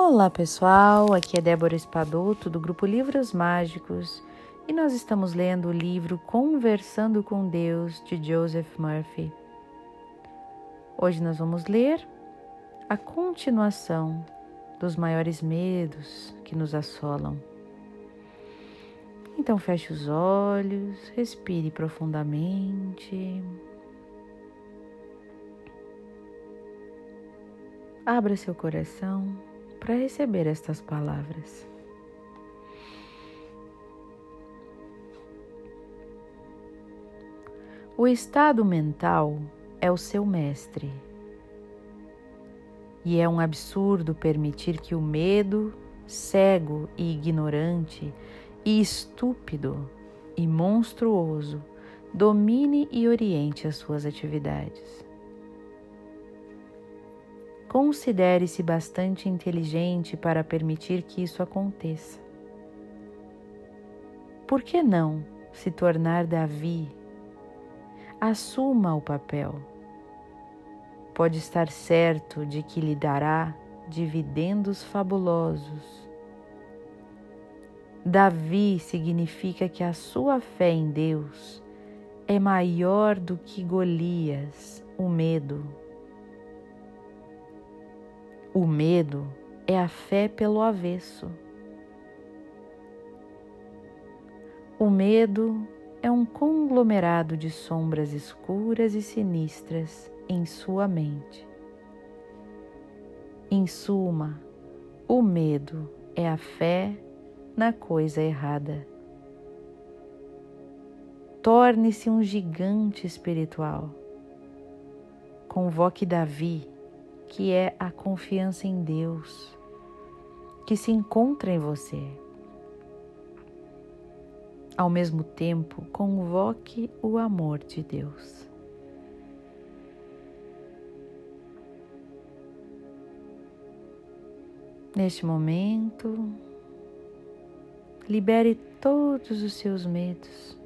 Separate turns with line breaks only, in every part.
Olá pessoal, aqui é Débora Espadoto do grupo Livros Mágicos e nós estamos lendo o livro Conversando com Deus de Joseph Murphy. Hoje nós vamos ler a continuação dos maiores medos que nos assolam. Então feche os olhos, respire profundamente. Abra seu coração para receber estas palavras. O estado mental é o seu mestre. E é um absurdo permitir que o medo, cego e ignorante, e estúpido e monstruoso, domine e oriente as suas atividades. Considere-se bastante inteligente para permitir que isso aconteça. Por que não se tornar Davi? Assuma o papel. Pode estar certo de que lhe dará dividendos fabulosos. Davi significa que a sua fé em Deus é maior do que Golias, o medo. O medo é a fé pelo avesso. O medo é um conglomerado de sombras escuras e sinistras em sua mente. Em suma, o medo é a fé na coisa errada. Torne-se um gigante espiritual. Convoque Davi que é a confiança em Deus, que se encontra em você. Ao mesmo tempo, convoque o amor de Deus. Neste momento, libere todos os seus medos.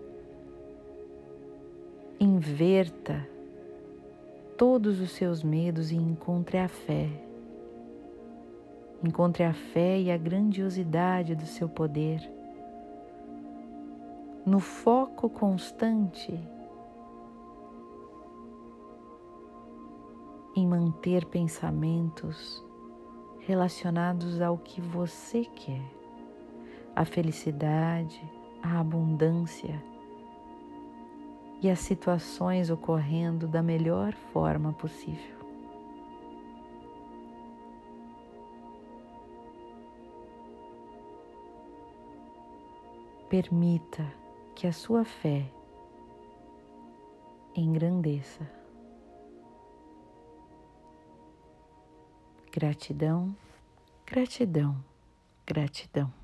Inverta todos os seus medos e encontre a fé. Encontre a fé e a grandiosidade do seu poder. No foco constante em manter pensamentos relacionados ao que você quer, a felicidade, a abundância e as situações ocorrendo da melhor forma possível. Permita que a sua fé engrandeça. Gratidão, gratidão, gratidão.